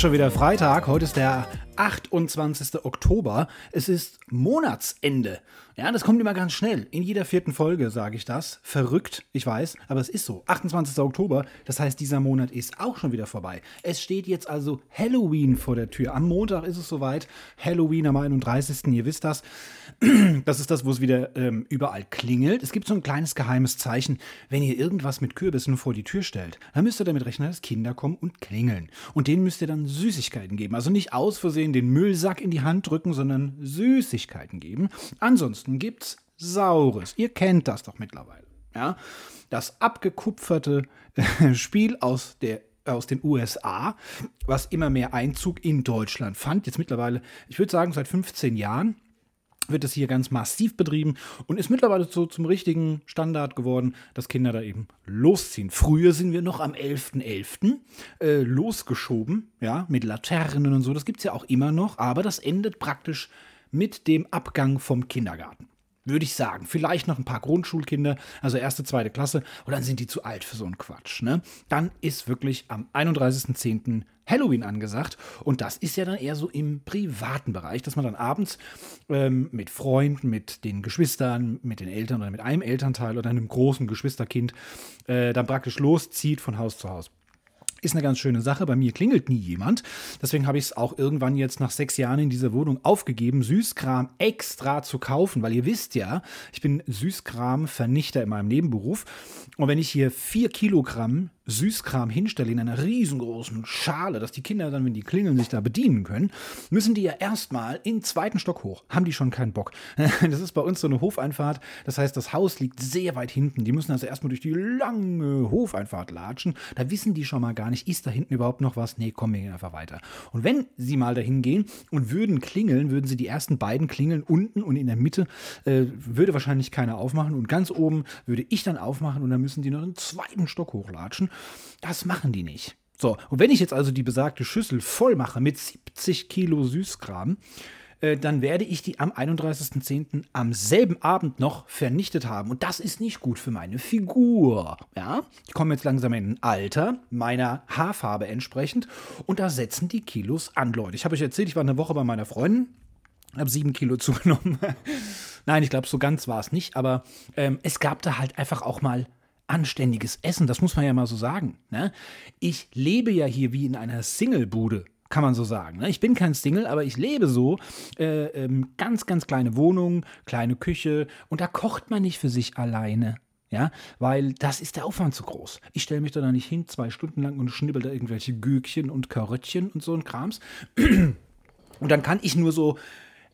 Ist schon wieder Freitag. Heute ist der 28. Oktober. Es ist Monatsende. Ja, das kommt immer ganz schnell. In jeder vierten Folge sage ich das. Verrückt, ich weiß, aber es ist so. 28. Oktober, das heißt, dieser Monat ist auch schon wieder vorbei. Es steht jetzt also Halloween vor der Tür. Am Montag ist es soweit. Halloween am 31. Ihr wisst das. Das ist das, wo es wieder ähm, überall klingelt. Es gibt so ein kleines geheimes Zeichen. Wenn ihr irgendwas mit Kürbissen vor die Tür stellt, dann müsst ihr damit rechnen, dass Kinder kommen und klingeln. Und denen müsst ihr dann Süßigkeiten geben. Also nicht aus Versehen den Müllsack in die Hand drücken, sondern Süßigkeiten geben. Ansonsten gibt's Saures. Ihr kennt das doch mittlerweile. Ja? Das abgekupferte Spiel aus der aus den USA, was immer mehr Einzug in Deutschland fand. Jetzt mittlerweile, ich würde sagen, seit 15 Jahren wird es hier ganz massiv betrieben und ist mittlerweile so zum richtigen Standard geworden, dass Kinder da eben losziehen. Früher sind wir noch am 11.11. .11., äh, losgeschoben, ja, mit Laternen und so. Das gibt es ja auch immer noch, aber das endet praktisch mit dem Abgang vom Kindergarten würde ich sagen. Vielleicht noch ein paar Grundschulkinder, also erste, zweite Klasse, und dann sind die zu alt für so einen Quatsch. Ne? Dann ist wirklich am 31.10. Halloween angesagt. Und das ist ja dann eher so im privaten Bereich, dass man dann abends ähm, mit Freunden, mit den Geschwistern, mit den Eltern oder mit einem Elternteil oder einem großen Geschwisterkind äh, dann praktisch loszieht von Haus zu Haus. Ist eine ganz schöne Sache. Bei mir klingelt nie jemand. Deswegen habe ich es auch irgendwann jetzt nach sechs Jahren in dieser Wohnung aufgegeben, Süßkram extra zu kaufen, weil ihr wisst ja, ich bin Süßkram-Vernichter in meinem Nebenberuf. Und wenn ich hier vier Kilogramm Süßkram hinstelle in einer riesengroßen Schale, dass die Kinder dann, wenn die klingeln, sich da bedienen können, müssen die ja erstmal in den zweiten Stock hoch. Haben die schon keinen Bock. Das ist bei uns so eine Hofeinfahrt. Das heißt, das Haus liegt sehr weit hinten. Die müssen also erstmal durch die lange Hofeinfahrt latschen. Da wissen die schon mal gar nicht, ist da hinten überhaupt noch was? Nee, komm, wir gehen einfach weiter. Und wenn sie mal dahin gehen und würden klingeln, würden sie die ersten beiden klingeln unten und in der Mitte äh, würde wahrscheinlich keiner aufmachen und ganz oben würde ich dann aufmachen und dann müssen die noch einen zweiten Stock hochlatschen. Das machen die nicht. So, und wenn ich jetzt also die besagte Schüssel voll mache mit 70 Kilo Süßkram, äh, dann werde ich die am 31.10. am selben Abend noch vernichtet haben. Und das ist nicht gut für meine Figur. Ja, ich komme jetzt langsam in ein Alter, meiner Haarfarbe entsprechend. Und da setzen die Kilos an, Leute. Ich habe euch erzählt, ich war eine Woche bei meiner Freundin, habe sieben Kilo zugenommen. Nein, ich glaube, so ganz war es nicht. Aber ähm, es gab da halt einfach auch mal anständiges Essen, das muss man ja mal so sagen. Ne? Ich lebe ja hier wie in einer Singlebude, kann man so sagen. Ne? Ich bin kein Single, aber ich lebe so. Äh, ähm, ganz, ganz kleine Wohnung, kleine Küche und da kocht man nicht für sich alleine. Ja, weil das ist der Aufwand zu groß. Ich stelle mich da nicht hin, zwei Stunden lang und schnibbel da irgendwelche Gürkchen und Karöttchen und so ein Krams. Und dann kann ich nur so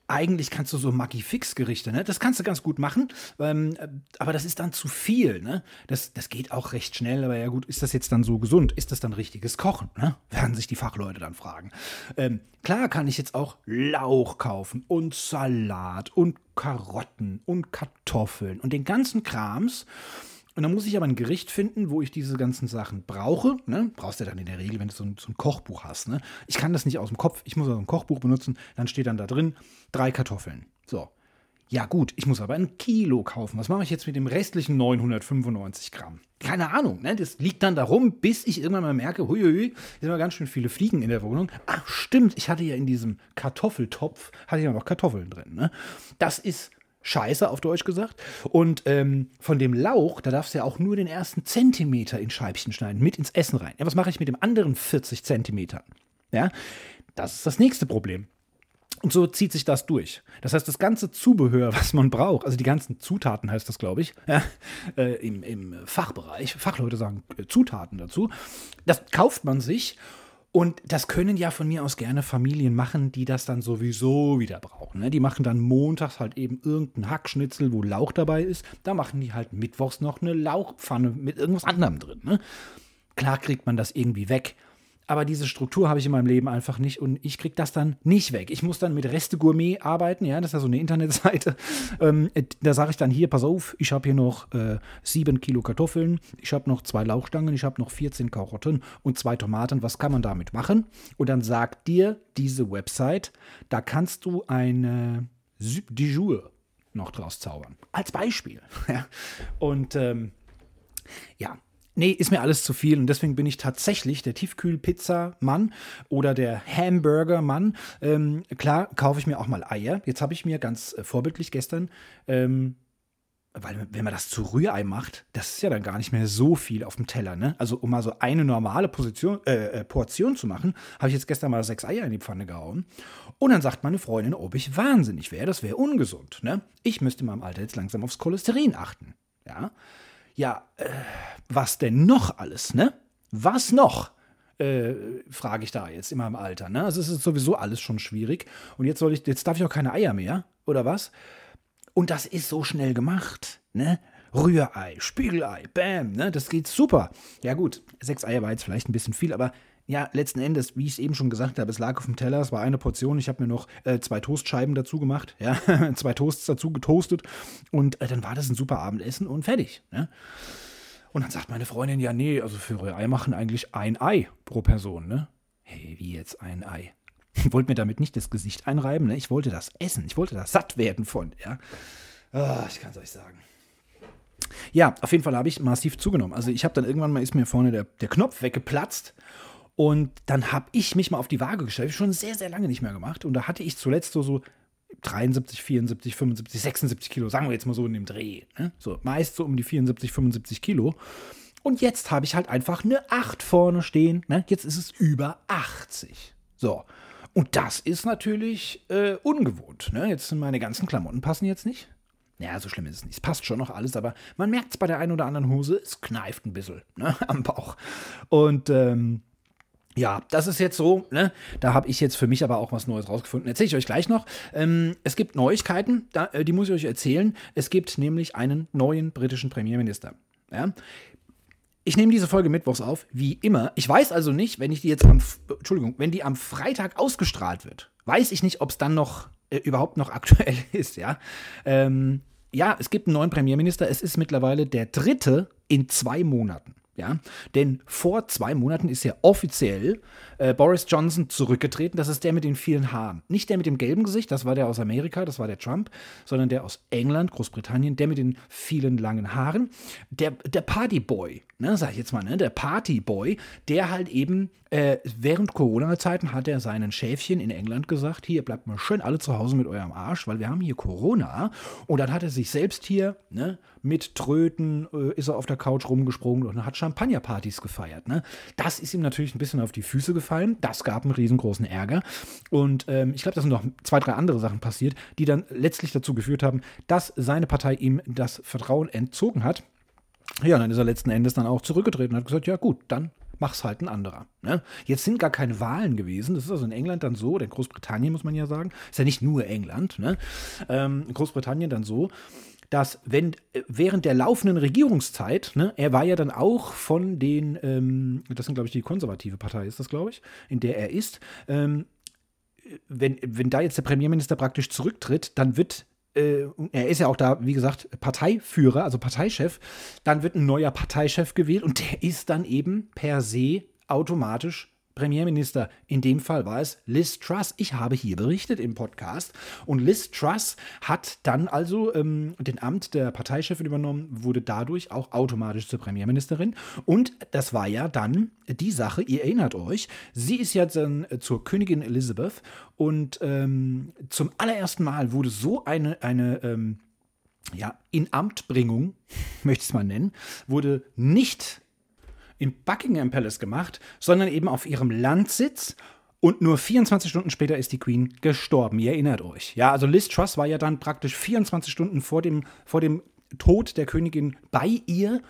eigentlich kannst du so Maggi-Fix-Gerichte, ne? Das kannst du ganz gut machen, ähm, aber das ist dann zu viel, ne? Das, das geht auch recht schnell, aber ja gut, ist das jetzt dann so gesund? Ist das dann richtiges Kochen, ne? Werden sich die Fachleute dann fragen. Ähm, klar kann ich jetzt auch Lauch kaufen und Salat und Karotten und Kartoffeln und den ganzen Krams. Und dann muss ich aber ein Gericht finden, wo ich diese ganzen Sachen brauche. Ne? Brauchst du ja dann in der Regel, wenn du so ein, so ein Kochbuch hast. Ne? Ich kann das nicht aus dem Kopf. Ich muss also ein Kochbuch benutzen. Dann steht dann da drin drei Kartoffeln. So. Ja gut, ich muss aber ein Kilo kaufen. Was mache ich jetzt mit dem restlichen 995 Gramm? Keine Ahnung, ne? Das liegt dann darum, bis ich irgendwann mal merke, huiui, sind mal ganz schön viele Fliegen in der Wohnung. Ach stimmt, ich hatte ja in diesem Kartoffeltopf, hatte ich ja noch Kartoffeln drin. Ne? Das ist Scheiße auf Deutsch gesagt. Und ähm, von dem Lauch, da darfst du ja auch nur den ersten Zentimeter in Scheibchen schneiden, mit ins Essen rein. Ja, was mache ich mit dem anderen 40 Zentimetern? Ja, das ist das nächste Problem. Und so zieht sich das durch. Das heißt, das ganze Zubehör, was man braucht, also die ganzen Zutaten heißt das, glaube ich, ja, äh, im, im Fachbereich, Fachleute sagen äh, Zutaten dazu, das kauft man sich und das können ja von mir aus gerne Familien machen, die das dann sowieso wieder brauchen. Ne? Die machen dann montags halt eben irgendeinen Hackschnitzel, wo Lauch dabei ist. Da machen die halt mittwochs noch eine Lauchpfanne mit irgendwas anderem drin. Ne? Klar kriegt man das irgendwie weg. Aber diese Struktur habe ich in meinem Leben einfach nicht und ich kriege das dann nicht weg. Ich muss dann mit Reste Gourmet arbeiten, ja, das ist ja so eine Internetseite. Ähm, da sage ich dann hier, pass auf, ich habe hier noch äh, sieben Kilo Kartoffeln, ich habe noch zwei Lauchstangen, ich habe noch 14 Karotten und zwei Tomaten. Was kann man damit machen? Und dann sagt dir diese Website, da kannst du eine Soup du jour noch draus zaubern. Als Beispiel. und ähm, ja, nee, ist mir alles zu viel und deswegen bin ich tatsächlich der Tiefkühlpizza-Mann oder der Hamburger-Mann. Ähm, klar, kaufe ich mir auch mal Eier. Jetzt habe ich mir ganz äh, vorbildlich gestern ähm, weil wenn man das zu Rührei macht, das ist ja dann gar nicht mehr so viel auf dem Teller, ne? Also um mal so eine normale Position, äh, äh, Portion zu machen, habe ich jetzt gestern mal sechs Eier in die Pfanne gehauen. Und dann sagt meine Freundin, ob ich wahnsinnig wäre, das wäre ungesund, ne? Ich müsste in meinem Alter jetzt langsam aufs Cholesterin achten, ja? Ja, äh, was denn noch alles, ne? Was noch? Äh, frage ich da jetzt in meinem Alter, ne? Also es ist sowieso alles schon schwierig. Und jetzt soll ich, jetzt darf ich auch keine Eier mehr, oder was? Und das ist so schnell gemacht, ne? Rührei, Spiegelei, bam, ne? Das geht super. Ja, gut, sechs Eier war jetzt vielleicht ein bisschen viel, aber ja, letzten Endes, wie ich es eben schon gesagt habe, es lag auf dem Teller, es war eine Portion. Ich habe mir noch äh, zwei Toastscheiben dazu gemacht, ja, zwei Toasts dazu getoastet und äh, dann war das ein super Abendessen und fertig. Ne? Und dann sagt meine Freundin, ja, nee, also für Rührei machen eigentlich ein Ei pro Person, ne? Hey, wie jetzt ein Ei? Ich wollte mir damit nicht das Gesicht einreiben, ne? ich wollte das essen, ich wollte das satt werden von, ja. Oh, ich kann es euch sagen. Ja, auf jeden Fall habe ich massiv zugenommen. Also ich habe dann irgendwann mal, ist mir vorne der, der Knopf weggeplatzt und dann habe ich mich mal auf die Waage gestellt, schon sehr, sehr lange nicht mehr gemacht und da hatte ich zuletzt so, so 73, 74, 75, 76 Kilo, sagen wir jetzt mal so in dem Dreh. Ne? So meist so um die 74, 75 Kilo. Und jetzt habe ich halt einfach eine 8 vorne stehen. Ne? Jetzt ist es über 80. So. Und das ist natürlich äh, ungewohnt. Ne? Jetzt sind meine ganzen Klamotten passen jetzt nicht. Ja, so schlimm ist es nicht. Es passt schon noch alles, aber man merkt es bei der einen oder anderen Hose, es kneift ein bisschen ne? am Bauch. Und ähm, ja, das ist jetzt so, ne? Da habe ich jetzt für mich aber auch was Neues rausgefunden. Erzähle ich euch gleich noch. Ähm, es gibt Neuigkeiten, da, äh, die muss ich euch erzählen. Es gibt nämlich einen neuen britischen Premierminister. Ja? Ich nehme diese Folge mittwochs auf, wie immer. Ich weiß also nicht, wenn ich die jetzt am, Entschuldigung, wenn die am Freitag ausgestrahlt wird, weiß ich nicht, ob es dann noch äh, überhaupt noch aktuell ist, ja. Ähm, ja, es gibt einen neuen Premierminister. Es ist mittlerweile der dritte in zwei Monaten. Ja, denn vor zwei Monaten ist ja offiziell äh, Boris Johnson zurückgetreten. Das ist der mit den vielen Haaren. Nicht der mit dem gelben Gesicht, das war der aus Amerika, das war der Trump, sondern der aus England, Großbritannien, der mit den vielen langen Haaren. Der, der Partyboy, ne, sag ich jetzt mal, ne, der Partyboy, der halt eben äh, während Corona-Zeiten hat er seinen Schäfchen in England gesagt: Hier bleibt mal schön alle zu Hause mit eurem Arsch, weil wir haben hier Corona. Und dann hat er sich selbst hier, ne, mit Tröten äh, ist er auf der Couch rumgesprungen und hat Champagnerpartys gefeiert. Ne? Das ist ihm natürlich ein bisschen auf die Füße gefallen. Das gab einen riesengroßen Ärger. Und ähm, ich glaube, da sind noch zwei, drei andere Sachen passiert, die dann letztlich dazu geführt haben, dass seine Partei ihm das Vertrauen entzogen hat. Ja, dann ist er letzten Endes dann auch zurückgetreten und hat gesagt, ja gut, dann mach's halt ein anderer. Ne? Jetzt sind gar keine Wahlen gewesen. Das ist also in England dann so, denn Großbritannien muss man ja sagen, ist ja nicht nur England, ne? ähm, Großbritannien dann so, dass wenn äh, während der laufenden Regierungszeit, ne, er war ja dann auch von den, ähm, das sind glaube ich die konservative Partei, ist das glaube ich, in der er ist, ähm, wenn, wenn da jetzt der Premierminister praktisch zurücktritt, dann wird er ist ja auch da, wie gesagt, Parteiführer, also Parteichef, dann wird ein neuer Parteichef gewählt und der ist dann eben per se automatisch Premierminister. In dem Fall war es Liz Truss. Ich habe hier berichtet im Podcast. Und Liz Truss hat dann also ähm, den Amt der Parteichefin übernommen, wurde dadurch auch automatisch zur Premierministerin. Und das war ja dann die Sache, ihr erinnert euch, sie ist ja dann zur Königin Elizabeth und ähm, zum allerersten Mal wurde so eine, eine ähm, ja, Inamtbringung, möchte ich es mal nennen, wurde nicht im Buckingham Palace gemacht, sondern eben auf ihrem Landsitz. Und nur 24 Stunden später ist die Queen gestorben. Ihr erinnert euch. Ja, also Liz Truss war ja dann praktisch 24 Stunden vor dem, vor dem Tod der Königin bei ihr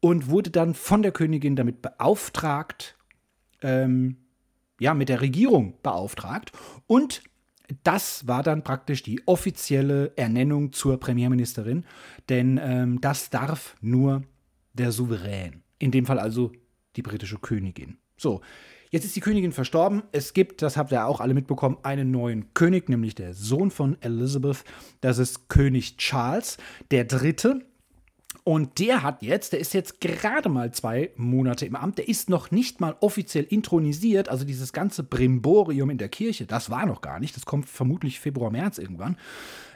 und wurde dann von der Königin damit beauftragt, ähm, ja, mit der Regierung beauftragt. Und das war dann praktisch die offizielle Ernennung zur Premierministerin, denn ähm, das darf nur der Souverän. In dem Fall also die britische Königin. So, jetzt ist die Königin verstorben. Es gibt, das habt ihr auch alle mitbekommen, einen neuen König, nämlich der Sohn von Elizabeth. Das ist König Charles, Dritte. Und der hat jetzt, der ist jetzt gerade mal zwei Monate im Amt, der ist noch nicht mal offiziell intronisiert, also dieses ganze Brimborium in der Kirche, das war noch gar nicht, das kommt vermutlich Februar, März irgendwann.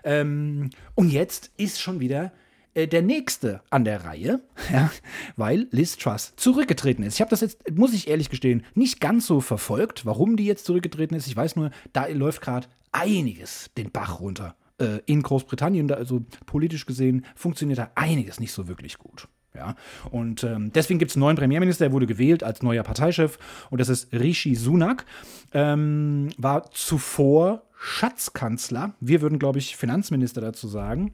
Ähm, und jetzt ist schon wieder äh, der nächste an der Reihe, ja, weil Liz Truss zurückgetreten ist. Ich habe das jetzt, muss ich ehrlich gestehen, nicht ganz so verfolgt, warum die jetzt zurückgetreten ist. Ich weiß nur, da läuft gerade einiges den Bach runter. Äh, in Großbritannien, da also politisch gesehen, funktioniert da einiges nicht so wirklich gut. Ja, und ähm, deswegen gibt es einen neuen Premierminister, der wurde gewählt als neuer Parteichef und das ist Rishi Sunak. Ähm, war zuvor Schatzkanzler, wir würden, glaube ich, Finanzminister dazu sagen,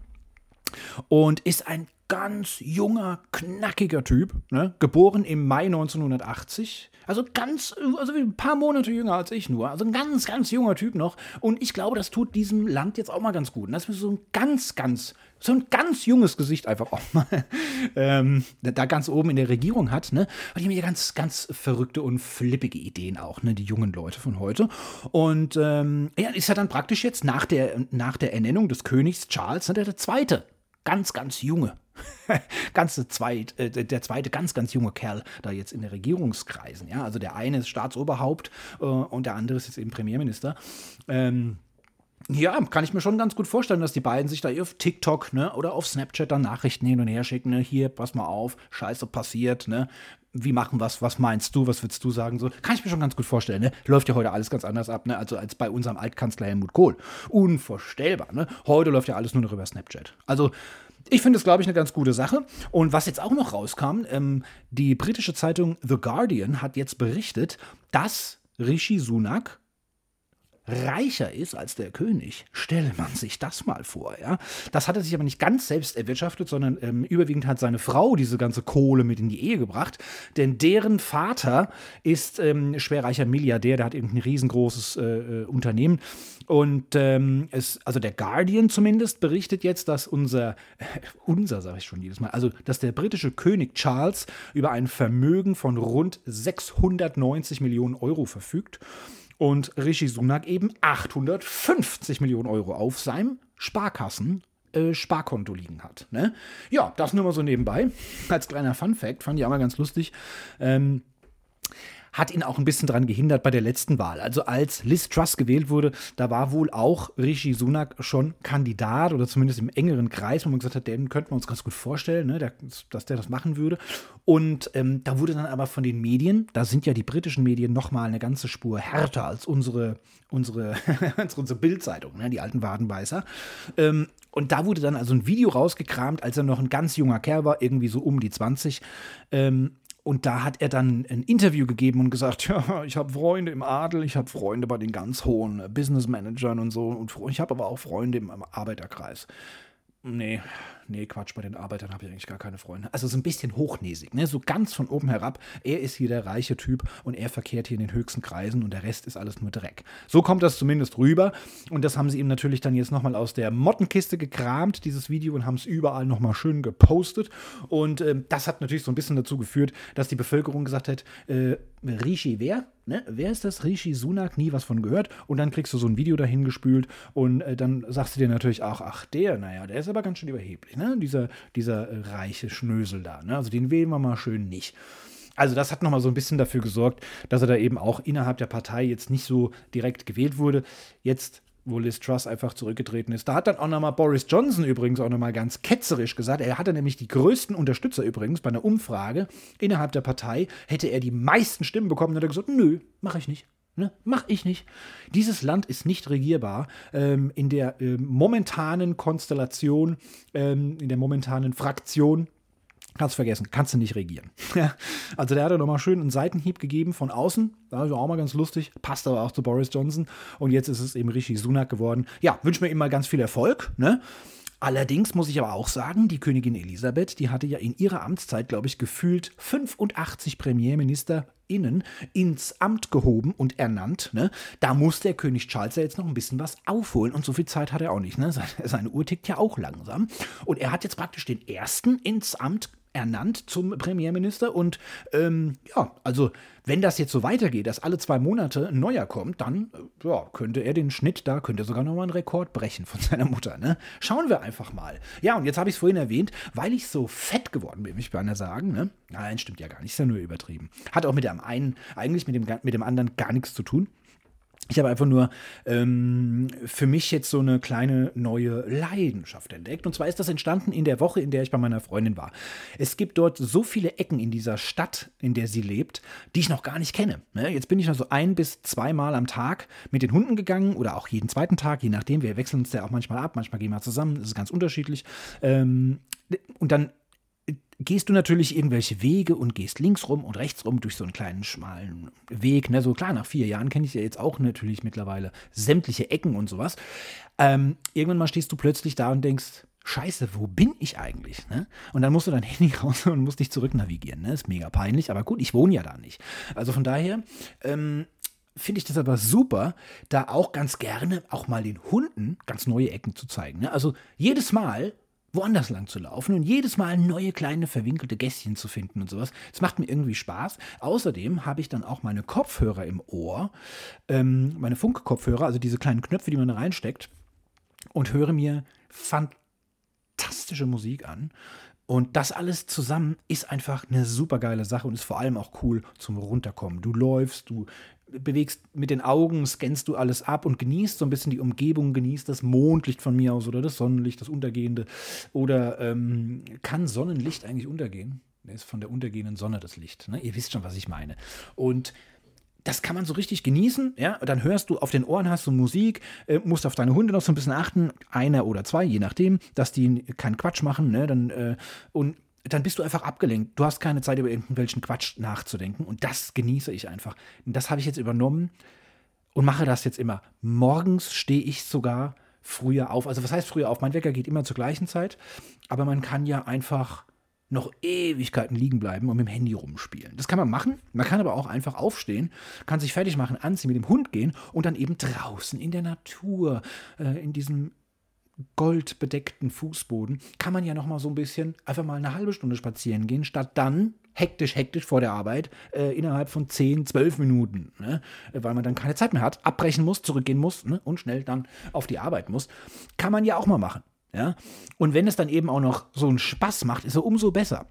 und ist ein ganz junger, knackiger Typ, ne? geboren im Mai 1980. Also ganz, also ein paar Monate jünger als ich nur. Also ein ganz, ganz junger Typ noch. Und ich glaube, das tut diesem Land jetzt auch mal ganz gut. Und das ist so ein ganz, ganz, so ein ganz junges Gesicht einfach auch mal ähm, da ganz oben in der Regierung hat. Ne? Und die haben ja ganz, ganz verrückte und flippige Ideen auch, ne? die jungen Leute von heute. Und ähm, ja, ist ja dann praktisch jetzt nach der, nach der Ernennung des Königs Charles ne, der zweite ganz, ganz junge, ganze zweit, äh, der zweite ganz, ganz junge Kerl da jetzt in den Regierungskreisen. Ja? Also der eine ist Staatsoberhaupt äh, und der andere ist jetzt eben Premierminister. Ähm, ja, kann ich mir schon ganz gut vorstellen, dass die beiden sich da auf TikTok ne, oder auf Snapchat dann Nachrichten hin und her schicken. Ne, hier, pass mal auf, Scheiße passiert, ne? Wie machen was? Was meinst du? Was würdest du sagen? So kann ich mir schon ganz gut vorstellen. Ne? Läuft ja heute alles ganz anders ab, ne? Also als bei unserem Altkanzler Helmut Kohl. Unvorstellbar. Ne? Heute läuft ja alles nur noch über Snapchat. Also ich finde es, glaube ich, eine ganz gute Sache. Und was jetzt auch noch rauskam, ähm, die britische Zeitung The Guardian hat jetzt berichtet, dass Rishi Sunak reicher ist als der König. Stelle man sich das mal vor, ja. Das hat er sich aber nicht ganz selbst erwirtschaftet, sondern ähm, überwiegend hat seine Frau diese ganze Kohle mit in die Ehe gebracht. Denn deren Vater ist ähm, schwerreicher Milliardär, der hat irgendein riesengroßes äh, äh, Unternehmen. Und ähm, es, also der Guardian zumindest berichtet jetzt, dass unser, äh, unser sage ich schon jedes Mal, also dass der britische König Charles über ein Vermögen von rund 690 Millionen Euro verfügt und Rishi Sunak eben 850 Millionen Euro auf seinem Sparkassen äh, Sparkonto liegen hat. Ne? Ja, das nur mal so nebenbei. Als kleiner Fun Fact, fand ich auch mal ganz lustig. Ähm, hat ihn auch ein bisschen daran gehindert bei der letzten Wahl. Also als Liz Truss gewählt wurde, da war wohl auch Rishi Sunak schon Kandidat oder zumindest im engeren Kreis, wo man gesagt hat, den könnten wir uns ganz gut vorstellen, ne, dass der das machen würde. Und ähm, da wurde dann aber von den Medien, da sind ja die britischen Medien nochmal eine ganze Spur härter als unsere, unsere, unsere Bildzeitung, ne, die alten Wadenbeißer. Ähm, und da wurde dann also ein Video rausgekramt, als er noch ein ganz junger Kerl war, irgendwie so um die 20. Ähm, und da hat er dann ein Interview gegeben und gesagt, ja, ich habe Freunde im Adel, ich habe Freunde bei den ganz hohen Business Managern und so. Und ich habe aber auch Freunde im Arbeiterkreis. Nee, nee, Quatsch, bei den Arbeitern habe ich eigentlich gar keine Freunde. Also so ein bisschen hochnäsig, ne? so ganz von oben herab. Er ist hier der reiche Typ und er verkehrt hier in den höchsten Kreisen und der Rest ist alles nur Dreck. So kommt das zumindest rüber und das haben sie ihm natürlich dann jetzt nochmal aus der Mottenkiste gekramt, dieses Video, und haben es überall nochmal schön gepostet. Und äh, das hat natürlich so ein bisschen dazu geführt, dass die Bevölkerung gesagt hat, äh, Rishi wer? Ne? Wer ist das? Rishi Sunak, nie was von gehört. Und dann kriegst du so ein Video dahin gespült und äh, dann sagst du dir natürlich auch, ach der, naja, der ist aber ganz schön überheblich, ne? Dieser, dieser äh, reiche Schnösel da. Ne? Also den wählen wir mal schön nicht. Also das hat nochmal so ein bisschen dafür gesorgt, dass er da eben auch innerhalb der Partei jetzt nicht so direkt gewählt wurde. Jetzt wo Liz Truss einfach zurückgetreten ist. Da hat dann auch nochmal Boris Johnson übrigens auch nochmal ganz ketzerisch gesagt, er hatte nämlich die größten Unterstützer übrigens bei einer Umfrage innerhalb der Partei, hätte er die meisten Stimmen bekommen, dann hat er gesagt, nö, mache ich nicht. Ne? Mach ich nicht. Dieses Land ist nicht regierbar. Ähm, in der äh, momentanen Konstellation, ähm, in der momentanen Fraktion Kannst vergessen, kannst du nicht regieren. also der hat ja nochmal schön einen Seitenhieb gegeben von außen. Das war auch mal ganz lustig. Passt aber auch zu Boris Johnson. Und jetzt ist es eben Rishi Sunak geworden. Ja, wünsche mir immer ganz viel Erfolg. Ne? Allerdings muss ich aber auch sagen, die Königin Elisabeth, die hatte ja in ihrer Amtszeit, glaube ich, gefühlt 85 PremierministerInnen ins Amt gehoben und ernannt. Ne? Da muss der König Charles ja jetzt noch ein bisschen was aufholen und so viel Zeit hat er auch nicht. Ne? Seine, seine Uhr tickt ja auch langsam. Und er hat jetzt praktisch den ersten ins Amt ernannt zum Premierminister. Und ähm, ja, also wenn das jetzt so weitergeht, dass alle zwei Monate ein neuer kommt, dann äh, ja, könnte er den Schnitt da, könnte sogar nochmal einen Rekord brechen von seiner Mutter. Ne? Schauen wir einfach mal. Ja, und jetzt habe ich es vorhin erwähnt, weil ich so fett geworden bin, ich beinahe sagen. Ne? Nein, stimmt ja gar nicht, ist ja nur übertrieben. Hat auch mit dem einen, eigentlich mit dem, mit dem anderen gar nichts zu tun. Ich habe einfach nur ähm, für mich jetzt so eine kleine neue Leidenschaft entdeckt. Und zwar ist das entstanden in der Woche, in der ich bei meiner Freundin war. Es gibt dort so viele Ecken in dieser Stadt, in der sie lebt, die ich noch gar nicht kenne. Ne? Jetzt bin ich also ein bis zweimal am Tag mit den Hunden gegangen oder auch jeden zweiten Tag, je nachdem. Wir wechseln uns ja auch manchmal ab, manchmal gehen wir zusammen. Das ist ganz unterschiedlich. Ähm, und dann gehst du natürlich irgendwelche Wege und gehst links rum und rechts rum durch so einen kleinen schmalen Weg. Ne? So klar, nach vier Jahren kenne ich ja jetzt auch natürlich mittlerweile sämtliche Ecken und sowas. Ähm, irgendwann mal stehst du plötzlich da und denkst, Scheiße, wo bin ich eigentlich? Ne? Und dann musst du dein Handy raus und musst dich zurück navigieren. Ne? Ist mega peinlich, aber gut, ich wohne ja da nicht. Also von daher ähm, finde ich das aber super, da auch ganz gerne auch mal den Hunden ganz neue Ecken zu zeigen. Ne? Also jedes Mal woanders lang zu laufen und jedes Mal neue kleine verwinkelte Gässchen zu finden und sowas. Das macht mir irgendwie Spaß. Außerdem habe ich dann auch meine Kopfhörer im Ohr, ähm, meine Funkkopfhörer, also diese kleinen Knöpfe, die man da reinsteckt, und höre mir fantastische Musik an. Und das alles zusammen ist einfach eine super geile Sache und ist vor allem auch cool zum Runterkommen. Du läufst, du bewegst mit den Augen, scannst du alles ab und genießt so ein bisschen die Umgebung, genießt das Mondlicht von mir aus oder das Sonnenlicht, das Untergehende. Oder ähm, kann Sonnenlicht eigentlich untergehen? Das ist von der untergehenden Sonne das Licht. Ne? Ihr wisst schon, was ich meine. Und das kann man so richtig genießen, ja. Dann hörst du auf den Ohren hast du Musik, äh, musst auf deine Hunde noch so ein bisschen achten, einer oder zwei, je nachdem, dass die keinen Quatsch machen, ne. Dann äh, und dann bist du einfach abgelenkt. Du hast keine Zeit, über irgendwelchen Quatsch nachzudenken. Und das genieße ich einfach. Und das habe ich jetzt übernommen und mache das jetzt immer. Morgens stehe ich sogar früher auf. Also was heißt früher auf? Mein Wecker geht immer zur gleichen Zeit. Aber man kann ja einfach noch Ewigkeiten liegen bleiben und mit dem Handy rumspielen. Das kann man machen. Man kann aber auch einfach aufstehen, kann sich fertig machen, anziehen, mit dem Hund gehen und dann eben draußen in der Natur, äh, in diesem goldbedeckten Fußboden kann man ja noch mal so ein bisschen einfach mal eine halbe Stunde spazieren gehen, statt dann hektisch, hektisch vor der Arbeit äh, innerhalb von 10, 12 Minuten, ne? weil man dann keine Zeit mehr hat, abbrechen muss, zurückgehen muss ne? und schnell dann auf die Arbeit muss. Kann man ja auch mal machen. Ja? Und wenn es dann eben auch noch so einen Spaß macht, ist er umso besser.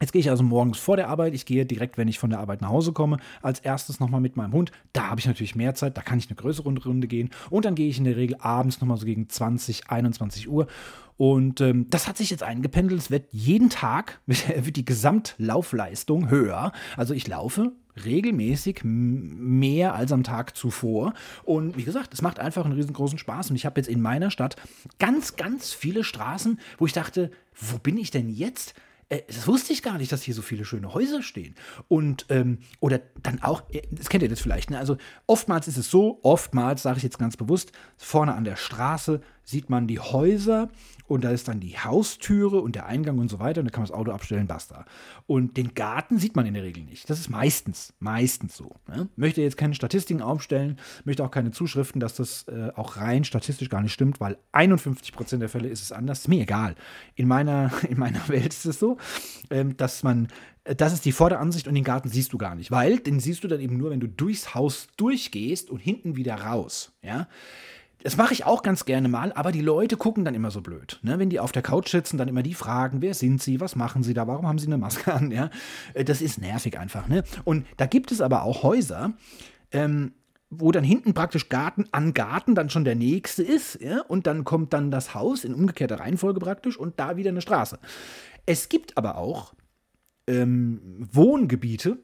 Jetzt gehe ich also morgens vor der Arbeit. Ich gehe direkt, wenn ich von der Arbeit nach Hause komme, als erstes nochmal mit meinem Hund. Da habe ich natürlich mehr Zeit, da kann ich eine größere Runde gehen. Und dann gehe ich in der Regel abends nochmal so gegen 20, 21 Uhr. Und ähm, das hat sich jetzt eingependelt. Es wird jeden Tag wird die Gesamtlaufleistung höher. Also ich laufe regelmäßig mehr als am Tag zuvor. Und wie gesagt, es macht einfach einen riesengroßen Spaß. Und ich habe jetzt in meiner Stadt ganz, ganz viele Straßen, wo ich dachte, wo bin ich denn jetzt? Äh, das wusste ich gar nicht, dass hier so viele schöne Häuser stehen. Und, ähm, oder dann auch, äh, das kennt ihr das vielleicht, ne? Also oftmals ist es so, oftmals, sage ich jetzt ganz bewusst, vorne an der Straße sieht man die Häuser und da ist dann die Haustüre und der Eingang und so weiter und da kann man das Auto abstellen, basta. Und den Garten sieht man in der Regel nicht. Das ist meistens, meistens so. Ne? Möchte jetzt keine Statistiken aufstellen, möchte auch keine Zuschriften, dass das äh, auch rein statistisch gar nicht stimmt, weil 51 Prozent der Fälle ist es anders. Ist mir egal. In meiner, in meiner Welt ist es so, ähm, dass man äh, das ist die Vorderansicht und den Garten siehst du gar nicht, weil den siehst du dann eben nur, wenn du durchs Haus durchgehst und hinten wieder raus. Ja, das mache ich auch ganz gerne mal, aber die Leute gucken dann immer so blöd. Ne? Wenn die auf der Couch sitzen, dann immer die fragen, wer sind sie, was machen sie da, warum haben sie eine Maske an? Ja? Äh, das ist nervig einfach. Ne? Und da gibt es aber auch Häuser, ähm, wo dann hinten praktisch Garten an Garten dann schon der nächste ist. Ja? Und dann kommt dann das Haus in umgekehrter Reihenfolge praktisch und da wieder eine Straße. Es gibt aber auch ähm, Wohngebiete,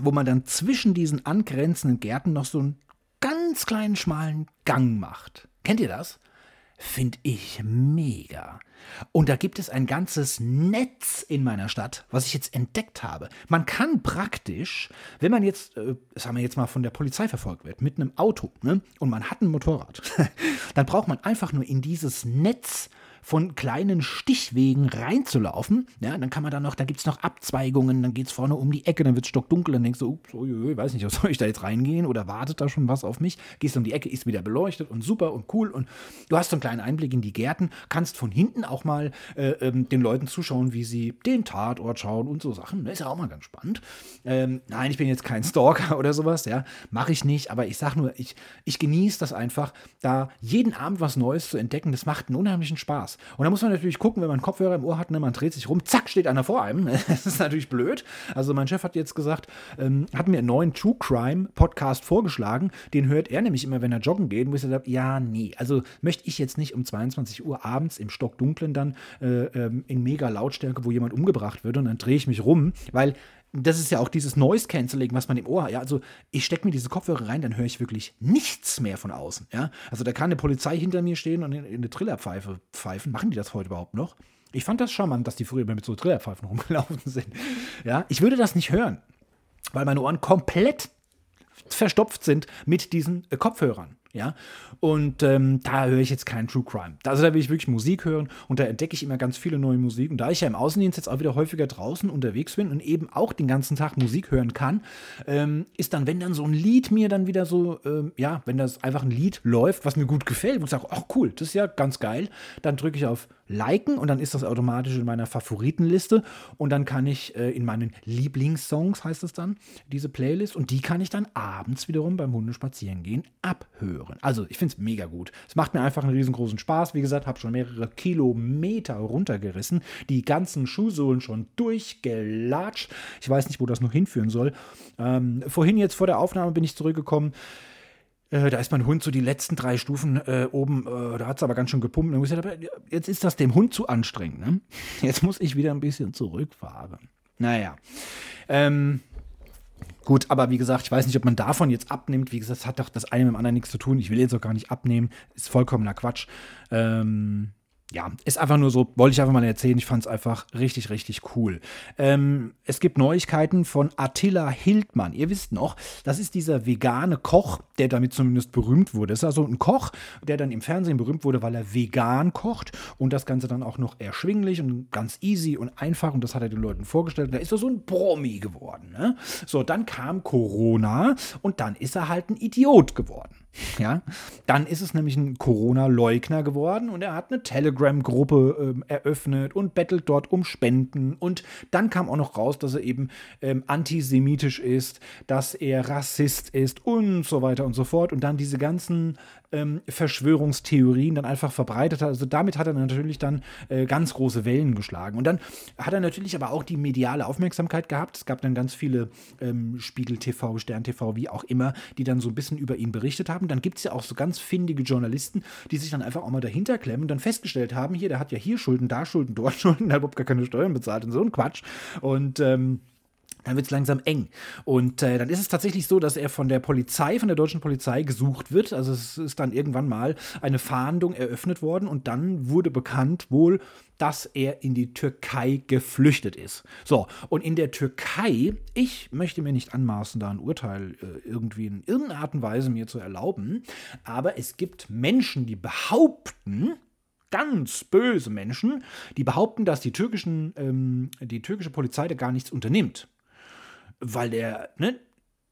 wo man dann zwischen diesen angrenzenden Gärten noch so ein ganz kleinen schmalen Gang macht. Kennt ihr das? Finde ich mega. Und da gibt es ein ganzes Netz in meiner Stadt, was ich jetzt entdeckt habe. Man kann praktisch, wenn man jetzt, äh, sagen wir jetzt mal von der Polizei verfolgt wird, mit einem Auto, ne, und man hat ein Motorrad, dann braucht man einfach nur in dieses Netz von kleinen Stichwegen reinzulaufen. Ja, dann kann man da noch, da gibt es noch Abzweigungen, dann geht es vorne um die Ecke, dann wird es stockdunkel, dann denkst du, ups, ich weiß nicht, soll ich da jetzt reingehen oder wartet da schon was auf mich? Gehst um die Ecke, ist wieder beleuchtet und super und cool und du hast so einen kleinen Einblick in die Gärten, kannst von hinten auch mal äh, ähm, den Leuten zuschauen, wie sie den Tatort schauen und so Sachen. Das ist ja auch mal ganz spannend. Ähm, nein, ich bin jetzt kein Stalker oder sowas, ja, mache ich nicht, aber ich sag nur, ich, ich genieße das einfach, da jeden Abend was Neues zu entdecken. Das macht einen unheimlichen Spaß. Krass. Und da muss man natürlich gucken, wenn man Kopfhörer im Ohr hat, ne, man dreht sich rum, zack, steht einer vor einem. Das ist natürlich blöd. Also mein Chef hat jetzt gesagt, ähm, hat mir einen neuen True Crime Podcast vorgeschlagen. Den hört er nämlich immer, wenn er joggen geht. Wo ich gesagt ja, nee, also möchte ich jetzt nicht um 22 Uhr abends im Stockdunklen dann äh, ähm, in mega Lautstärke, wo jemand umgebracht wird und dann drehe ich mich rum, weil das ist ja auch dieses Noise Cancelling, was man im Ohr hat. Ja, also ich stecke mir diese Kopfhörer rein, dann höre ich wirklich nichts mehr von außen. Ja, also da kann eine Polizei hinter mir stehen und in, in eine Trillerpfeife pfeifen. Machen die das heute überhaupt noch? Ich fand das charmant, dass die früher mit so Trillerpfeifen rumgelaufen sind. Ja, ich würde das nicht hören, weil meine Ohren komplett verstopft sind mit diesen äh, Kopfhörern. Ja, und ähm, da höre ich jetzt keinen True Crime. Also da will ich wirklich Musik hören und da entdecke ich immer ganz viele neue Musik. Und da ich ja im Außendienst jetzt auch wieder häufiger draußen unterwegs bin und eben auch den ganzen Tag Musik hören kann, ähm, ist dann, wenn dann so ein Lied mir dann wieder so, ähm, ja, wenn das einfach ein Lied läuft, was mir gut gefällt, wo ich sage, ach cool, das ist ja ganz geil, dann drücke ich auf liken und dann ist das automatisch in meiner Favoritenliste und dann kann ich äh, in meinen Lieblingssongs, heißt es dann, diese Playlist und die kann ich dann abends wiederum beim Hundespazierengehen abhören. Also ich finde es mega gut. Es macht mir einfach einen riesengroßen Spaß. Wie gesagt, habe schon mehrere Kilometer runtergerissen, die ganzen Schuhsohlen schon durchgelatscht. Ich weiß nicht, wo das noch hinführen soll. Ähm, vorhin jetzt vor der Aufnahme bin ich zurückgekommen. Äh, da ist mein Hund so die letzten drei Stufen äh, oben, äh, da hat es aber ganz schön gepumpt. Und gesagt, jetzt ist das dem Hund zu anstrengend. Ne? Jetzt muss ich wieder ein bisschen zurückfahren. Naja. Ähm, Gut, aber wie gesagt, ich weiß nicht, ob man davon jetzt abnimmt. Wie gesagt, es hat doch das eine mit dem anderen nichts zu tun. Ich will jetzt auch gar nicht abnehmen. Ist vollkommener Quatsch. Ähm, ja, ist einfach nur so, wollte ich einfach mal erzählen. Ich fand es einfach richtig, richtig cool. Ähm, es gibt Neuigkeiten von Attila Hildmann. Ihr wisst noch, das ist dieser vegane Koch, der damit zumindest berühmt wurde. Das ist also ein Koch, der dann im Fernsehen berühmt wurde, weil er vegan kocht und das Ganze dann auch noch erschwinglich und ganz easy und einfach. Und das hat er den Leuten vorgestellt. Und da ist er so ein Promi geworden. Ne? So, dann kam Corona und dann ist er halt ein Idiot geworden. Ja, dann ist es nämlich ein Corona-Leugner geworden und er hat eine Telegram-Gruppe äh, eröffnet und bettelt dort um Spenden. Und dann kam auch noch raus, dass er eben ähm, antisemitisch ist, dass er Rassist ist und so weiter und so fort. Und dann diese ganzen ähm, Verschwörungstheorien dann einfach verbreitet hat. Also damit hat er natürlich dann äh, ganz große Wellen geschlagen. Und dann hat er natürlich aber auch die mediale Aufmerksamkeit gehabt. Es gab dann ganz viele ähm, Spiegel TV, Stern TV, wie auch immer, die dann so ein bisschen über ihn berichtet haben. Dann gibt es ja auch so ganz findige Journalisten, die sich dann einfach auch mal dahinter klemmen und dann festgestellt haben, hier, der hat ja hier Schulden, da Schulden, dort Schulden, der hat überhaupt gar keine Steuern bezahlt und so ein Quatsch. Und ähm, dann wird es langsam eng. Und äh, dann ist es tatsächlich so, dass er von der Polizei, von der deutschen Polizei gesucht wird. Also es ist dann irgendwann mal eine Fahndung eröffnet worden und dann wurde bekannt wohl, dass er in die Türkei geflüchtet ist. So, und in der Türkei, ich möchte mir nicht anmaßen, da ein Urteil äh, irgendwie in irgendeiner Art und Weise mir zu erlauben, aber es gibt Menschen, die behaupten, ganz böse Menschen, die behaupten, dass die, türkischen, ähm, die türkische Polizei da gar nichts unternimmt weil der, ne,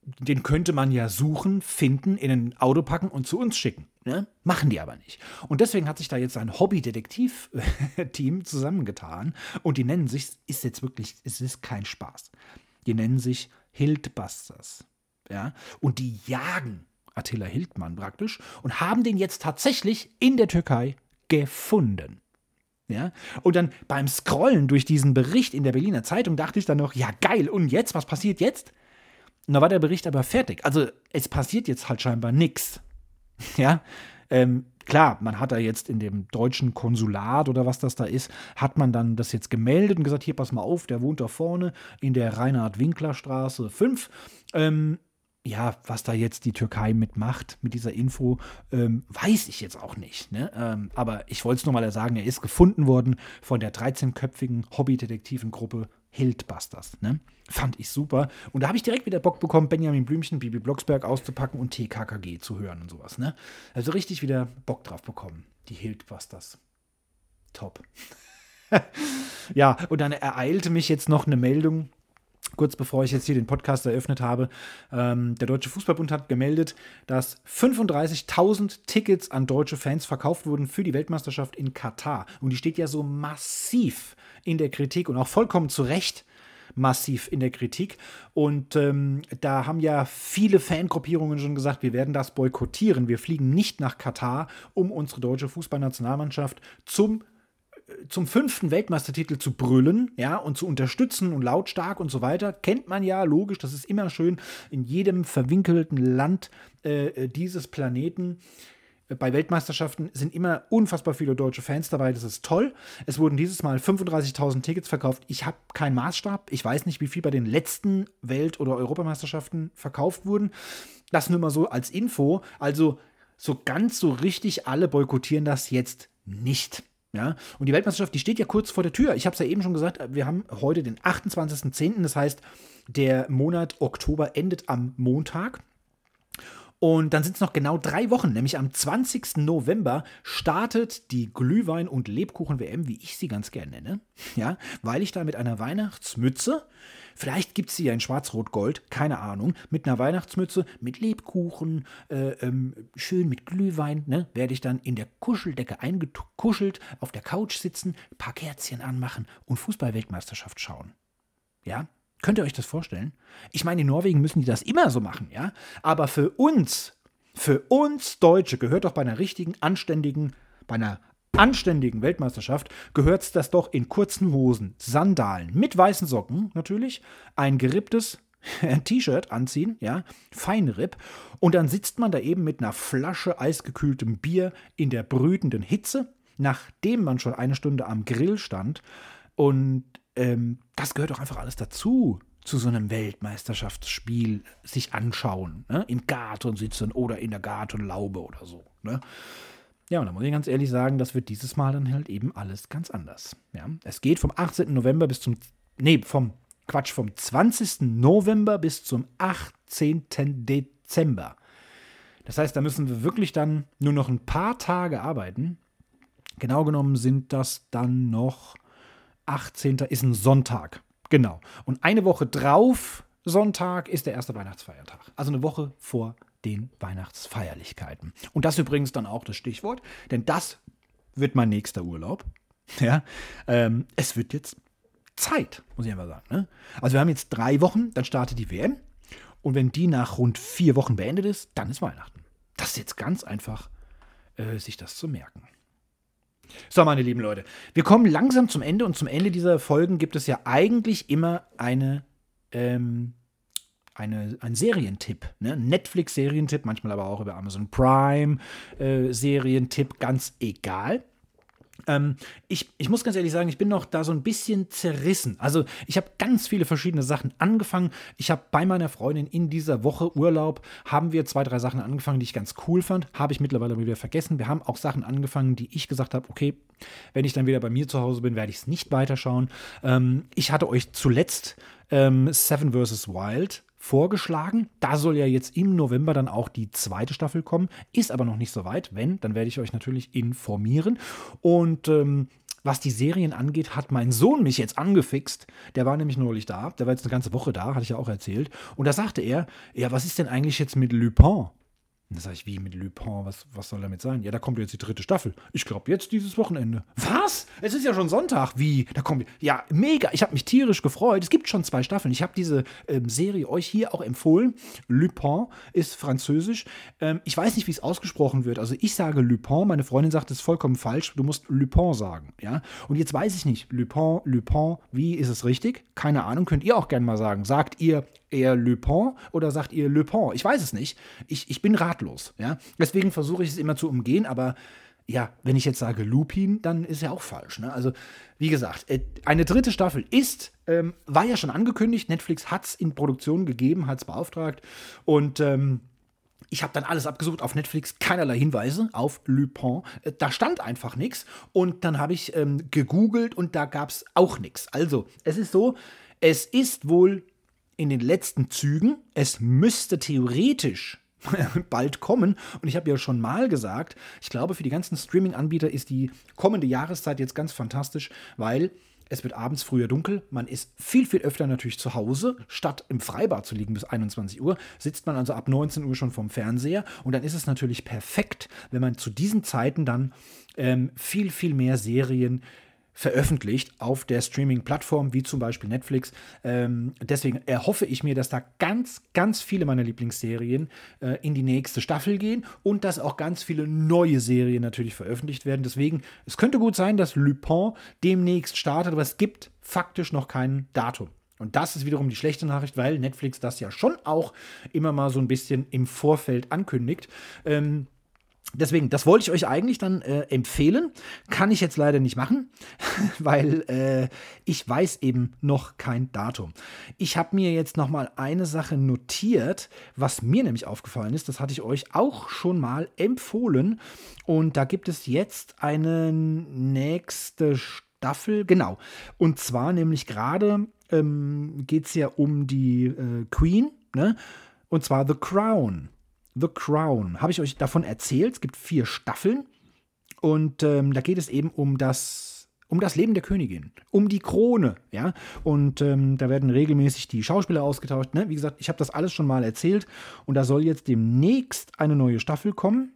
den könnte man ja suchen, finden, in ein Auto packen und zu uns schicken. Ne? Machen die aber nicht. Und deswegen hat sich da jetzt ein Hobby-Detektiv-Team zusammengetan und die nennen sich, ist jetzt wirklich, es ist kein Spaß. Die nennen sich Hildbusters. Ja? Und die jagen Attila Hildmann praktisch und haben den jetzt tatsächlich in der Türkei gefunden. Ja? Und dann beim Scrollen durch diesen Bericht in der Berliner Zeitung dachte ich dann noch, ja geil, und jetzt, was passiert jetzt? Und da war der Bericht aber fertig. Also es passiert jetzt halt scheinbar nichts. Ja, ähm, klar, man hat da jetzt in dem deutschen Konsulat oder was das da ist, hat man dann das jetzt gemeldet und gesagt, hier, pass mal auf, der wohnt da vorne in der Reinhard-Winkler-Straße 5. Ähm, ja, was da jetzt die Türkei mitmacht, mit dieser Info, ähm, weiß ich jetzt auch nicht. Ne? Ähm, aber ich wollte es nur mal sagen, er ist gefunden worden von der 13-köpfigen Hobby-Detektivengruppe Hildbusters. Ne? Fand ich super. Und da habe ich direkt wieder Bock bekommen, Benjamin Blümchen, Bibi Blocksberg auszupacken und TKKG zu hören und sowas. Ne? Also richtig wieder Bock drauf bekommen. Die Hildbusters. Top. ja, und dann ereilte mich jetzt noch eine Meldung kurz bevor ich jetzt hier den Podcast eröffnet habe, ähm, der Deutsche Fußballbund hat gemeldet, dass 35.000 Tickets an deutsche Fans verkauft wurden für die Weltmeisterschaft in Katar. Und die steht ja so massiv in der Kritik und auch vollkommen zu Recht massiv in der Kritik. Und ähm, da haben ja viele Fangruppierungen schon gesagt, wir werden das boykottieren. Wir fliegen nicht nach Katar, um unsere deutsche Fußballnationalmannschaft zum zum fünften Weltmeistertitel zu brüllen, ja, und zu unterstützen und lautstark und so weiter, kennt man ja, logisch, das ist immer schön in jedem verwinkelten Land äh, äh dieses Planeten. Äh, bei Weltmeisterschaften sind immer unfassbar viele deutsche Fans dabei, das ist toll. Es wurden dieses Mal 35.000 Tickets verkauft. Ich habe keinen Maßstab. Ich weiß nicht, wie viel bei den letzten Welt- oder Europameisterschaften verkauft wurden. Das nur mal so als Info. Also so ganz so richtig alle boykottieren das jetzt nicht. Ja, und die Weltmeisterschaft, die steht ja kurz vor der Tür. Ich habe es ja eben schon gesagt, wir haben heute den 28.10., das heißt, der Monat Oktober endet am Montag. Und dann sind es noch genau drei Wochen, nämlich am 20. November startet die Glühwein- und Lebkuchen-WM, wie ich sie ganz gerne nenne. Ja, weil ich da mit einer Weihnachtsmütze, vielleicht gibt es sie ja in Schwarz-Rot-Gold, keine Ahnung, mit einer Weihnachtsmütze, mit Lebkuchen, äh, ähm, schön mit Glühwein, ne, werde ich dann in der Kuscheldecke eingekuschelt, auf der Couch sitzen, ein paar Kerzchen anmachen und Fußball-Weltmeisterschaft schauen. Ja, Könnt ihr euch das vorstellen? Ich meine, in Norwegen müssen die das immer so machen, ja? Aber für uns, für uns Deutsche gehört doch bei einer richtigen, anständigen, bei einer anständigen Weltmeisterschaft gehört das doch in kurzen Hosen, Sandalen, mit weißen Socken natürlich, ein geripptes T-Shirt anziehen, ja, Feinripp. Und dann sitzt man da eben mit einer Flasche eisgekühltem Bier in der brütenden Hitze, nachdem man schon eine Stunde am Grill stand und ähm, das gehört doch einfach alles dazu, zu so einem Weltmeisterschaftsspiel sich anschauen. Ne? Im Garten sitzen oder in der Gartenlaube oder so. Ne? Ja, und da muss ich ganz ehrlich sagen, das wird dieses Mal dann halt eben alles ganz anders. Ja? Es geht vom 18. November bis zum, nee, vom, Quatsch, vom 20. November bis zum 18. Dezember. Das heißt, da müssen wir wirklich dann nur noch ein paar Tage arbeiten. Genau genommen sind das dann noch 18. ist ein Sonntag. Genau. Und eine Woche drauf, Sonntag, ist der erste Weihnachtsfeiertag. Also eine Woche vor den Weihnachtsfeierlichkeiten. Und das übrigens dann auch das Stichwort, denn das wird mein nächster Urlaub. Ja, ähm, es wird jetzt Zeit, muss ich einfach sagen. Ne? Also wir haben jetzt drei Wochen, dann startet die WM. Und wenn die nach rund vier Wochen beendet ist, dann ist Weihnachten. Das ist jetzt ganz einfach, äh, sich das zu merken. So, meine lieben Leute, wir kommen langsam zum Ende und zum Ende dieser Folgen gibt es ja eigentlich immer eine, ähm, eine, ein Serientipp. Ne? Netflix-Serientipp, manchmal aber auch über Amazon Prime äh, ganz egal. Ähm, ich, ich muss ganz ehrlich sagen, ich bin noch da so ein bisschen zerrissen. Also ich habe ganz viele verschiedene Sachen angefangen. Ich habe bei meiner Freundin in dieser Woche Urlaub, haben wir zwei, drei Sachen angefangen, die ich ganz cool fand. Habe ich mittlerweile wieder vergessen. Wir haben auch Sachen angefangen, die ich gesagt habe, okay, wenn ich dann wieder bei mir zu Hause bin, werde ich es nicht weiterschauen. Ähm, ich hatte euch zuletzt ähm, Seven vs. Wild vorgeschlagen. Da soll ja jetzt im November dann auch die zweite Staffel kommen. Ist aber noch nicht so weit. Wenn, dann werde ich euch natürlich informieren. Und ähm, was die Serien angeht, hat mein Sohn mich jetzt angefixt. Der war nämlich neulich da. Der war jetzt eine ganze Woche da, hatte ich ja auch erzählt. Und da sagte er, ja, was ist denn eigentlich jetzt mit Lupin? Und da sage ich, wie mit Lupin, was, was soll damit sein? Ja, da kommt jetzt die dritte Staffel. Ich glaube, jetzt dieses Wochenende. Was? Es ist ja schon Sonntag. Wie? Da kommt. Ja, mega. Ich habe mich tierisch gefreut. Es gibt schon zwei Staffeln. Ich habe diese ähm, Serie euch hier auch empfohlen. Lupin ist französisch. Ähm, ich weiß nicht, wie es ausgesprochen wird. Also ich sage Lupin. Meine Freundin sagt, es ist vollkommen falsch. Du musst Lupin sagen. Ja? Und jetzt weiß ich nicht. Lupin, Lupin. Wie ist es richtig? Keine Ahnung. Könnt ihr auch gerne mal sagen. Sagt ihr eher Le Pen oder sagt ihr Le Pen? Ich weiß es nicht. Ich, ich bin ratlos. Ja? Deswegen versuche ich es immer zu umgehen, aber ja, wenn ich jetzt sage Lupin, dann ist ja auch falsch. Ne? Also, wie gesagt, äh, eine dritte Staffel ist, ähm, war ja schon angekündigt. Netflix hat es in Produktion gegeben, hat es beauftragt. Und ähm, ich habe dann alles abgesucht auf Netflix, keinerlei Hinweise auf Lupin. Äh, da stand einfach nichts. Und dann habe ich ähm, gegoogelt und da gab es auch nichts. Also, es ist so, es ist wohl in den letzten Zügen. Es müsste theoretisch bald kommen. Und ich habe ja schon mal gesagt, ich glaube, für die ganzen Streaming-Anbieter ist die kommende Jahreszeit jetzt ganz fantastisch, weil es wird abends früher dunkel. Man ist viel, viel öfter natürlich zu Hause. Statt im Freibad zu liegen bis 21 Uhr, sitzt man also ab 19 Uhr schon vorm Fernseher. Und dann ist es natürlich perfekt, wenn man zu diesen Zeiten dann ähm, viel, viel mehr Serien veröffentlicht auf der Streaming-Plattform, wie zum Beispiel Netflix. Ähm, deswegen erhoffe ich mir, dass da ganz, ganz viele meiner Lieblingsserien äh, in die nächste Staffel gehen und dass auch ganz viele neue Serien natürlich veröffentlicht werden. Deswegen, es könnte gut sein, dass Lupin demnächst startet, aber es gibt faktisch noch kein Datum. Und das ist wiederum die schlechte Nachricht, weil Netflix das ja schon auch immer mal so ein bisschen im Vorfeld ankündigt. Ähm, Deswegen, das wollte ich euch eigentlich dann äh, empfehlen. Kann ich jetzt leider nicht machen, weil äh, ich weiß eben noch kein Datum. Ich habe mir jetzt noch mal eine Sache notiert, was mir nämlich aufgefallen ist. Das hatte ich euch auch schon mal empfohlen. Und da gibt es jetzt eine nächste Staffel. Genau. Und zwar nämlich gerade ähm, geht es ja um die äh, Queen. Ne? Und zwar The Crown. The Crown. Habe ich euch davon erzählt? Es gibt vier Staffeln. Und ähm, da geht es eben um das, um das Leben der Königin, um die Krone, ja. Und ähm, da werden regelmäßig die Schauspieler ausgetauscht. Ne? Wie gesagt, ich habe das alles schon mal erzählt. Und da soll jetzt demnächst eine neue Staffel kommen.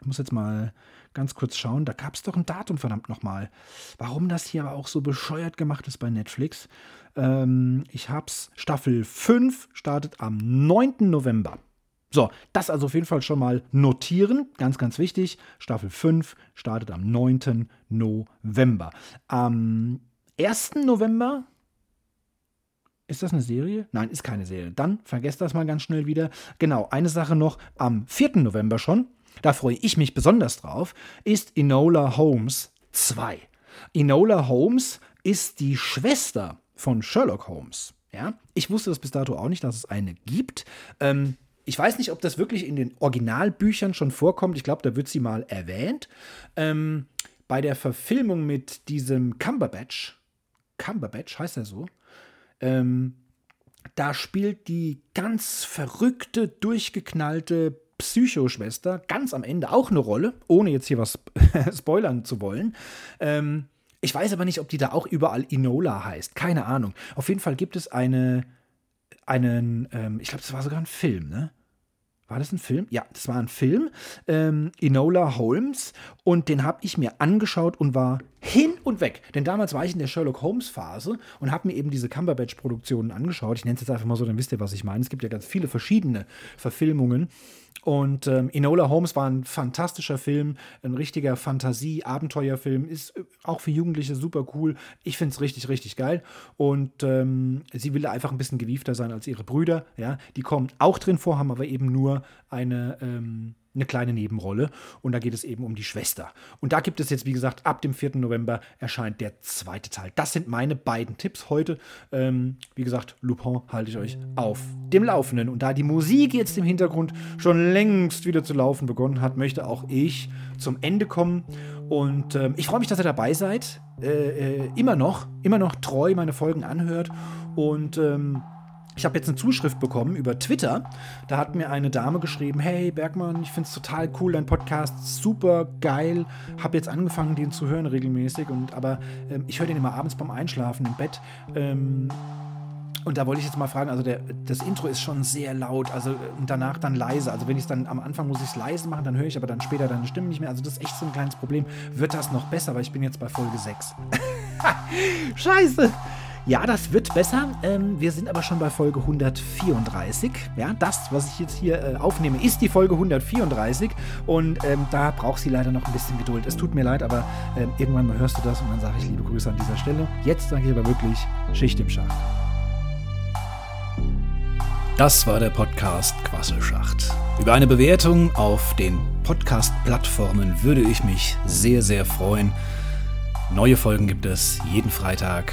Ich muss jetzt mal ganz kurz schauen. Da gab es doch ein Datum, verdammt nochmal. Warum das hier aber auch so bescheuert gemacht ist bei Netflix. Ähm, ich hab's. Staffel 5 startet am 9. November. So, das also auf jeden Fall schon mal notieren. Ganz, ganz wichtig. Staffel 5 startet am 9. November. Am 1. November. Ist das eine Serie? Nein, ist keine Serie. Dann vergesst das mal ganz schnell wieder. Genau, eine Sache noch. Am 4. November schon, da freue ich mich besonders drauf, ist Enola Holmes 2. Enola Holmes ist die Schwester von Sherlock Holmes. Ja, ich wusste das bis dato auch nicht, dass es eine gibt. Ähm, ich weiß nicht, ob das wirklich in den Originalbüchern schon vorkommt. Ich glaube, da wird sie mal erwähnt. Ähm, bei der Verfilmung mit diesem Cumberbatch, Cumberbatch heißt er so, ähm, da spielt die ganz verrückte, durchgeknallte Psychoschwester ganz am Ende auch eine Rolle, ohne jetzt hier was spoilern zu wollen. Ähm, ich weiß aber nicht, ob die da auch überall Inola heißt. Keine Ahnung. Auf jeden Fall gibt es eine einen, ähm, ich glaube, das war sogar ein Film, ne? War das ein Film? Ja, das war ein Film. Ähm, Enola Holmes. Und den habe ich mir angeschaut und war hin und weg. Denn damals war ich in der Sherlock Holmes-Phase und habe mir eben diese Cumberbatch-Produktionen angeschaut. Ich nenne es jetzt einfach mal so, dann wisst ihr, was ich meine. Es gibt ja ganz viele verschiedene Verfilmungen. Und ähm, Enola Holmes war ein fantastischer Film, ein richtiger Fantasie-Abenteuerfilm, ist äh, auch für Jugendliche super cool. Ich finde es richtig, richtig geil. Und ähm, sie will einfach ein bisschen gewiefter sein als ihre Brüder. Ja, die kommen auch drin vor, haben aber eben nur eine ähm, eine kleine Nebenrolle. Und da geht es eben um die Schwester. Und da gibt es jetzt, wie gesagt, ab dem 4. November erscheint der zweite Teil. Das sind meine beiden Tipps heute. Ähm, wie gesagt, Lupin halte ich euch auf dem Laufenden. Und da die Musik jetzt im Hintergrund schon längst wieder zu laufen begonnen hat, möchte auch ich zum Ende kommen. Und ähm, ich freue mich, dass ihr dabei seid. Äh, äh, immer noch, immer noch treu meine Folgen anhört. Und ähm, ich habe jetzt eine Zuschrift bekommen über Twitter. Da hat mir eine Dame geschrieben: Hey Bergmann, ich finde es total cool, dein Podcast, super geil. Habe jetzt angefangen, den zu hören regelmäßig. Und aber ähm, ich höre den immer abends beim Einschlafen im Bett. Ähm, und da wollte ich jetzt mal fragen, also der, das Intro ist schon sehr laut, also und danach dann leise. Also wenn ich es dann am Anfang muss ich es leise machen, dann höre ich aber dann später deine Stimme nicht mehr. Also das ist echt so ein kleines Problem. Wird das noch besser, weil ich bin jetzt bei Folge 6. Scheiße! Ja, das wird besser. Ähm, wir sind aber schon bei Folge 134. Ja, das, was ich jetzt hier äh, aufnehme, ist die Folge 134. Und ähm, da braucht sie leider noch ein bisschen Geduld. Es tut mir leid, aber ähm, irgendwann mal hörst du das und dann sage ich liebe Grüße an dieser Stelle. Jetzt sage ich aber wirklich Schicht im Schacht. Das war der Podcast Quasselschacht. Über eine Bewertung auf den Podcast-Plattformen würde ich mich sehr, sehr freuen. Neue Folgen gibt es jeden Freitag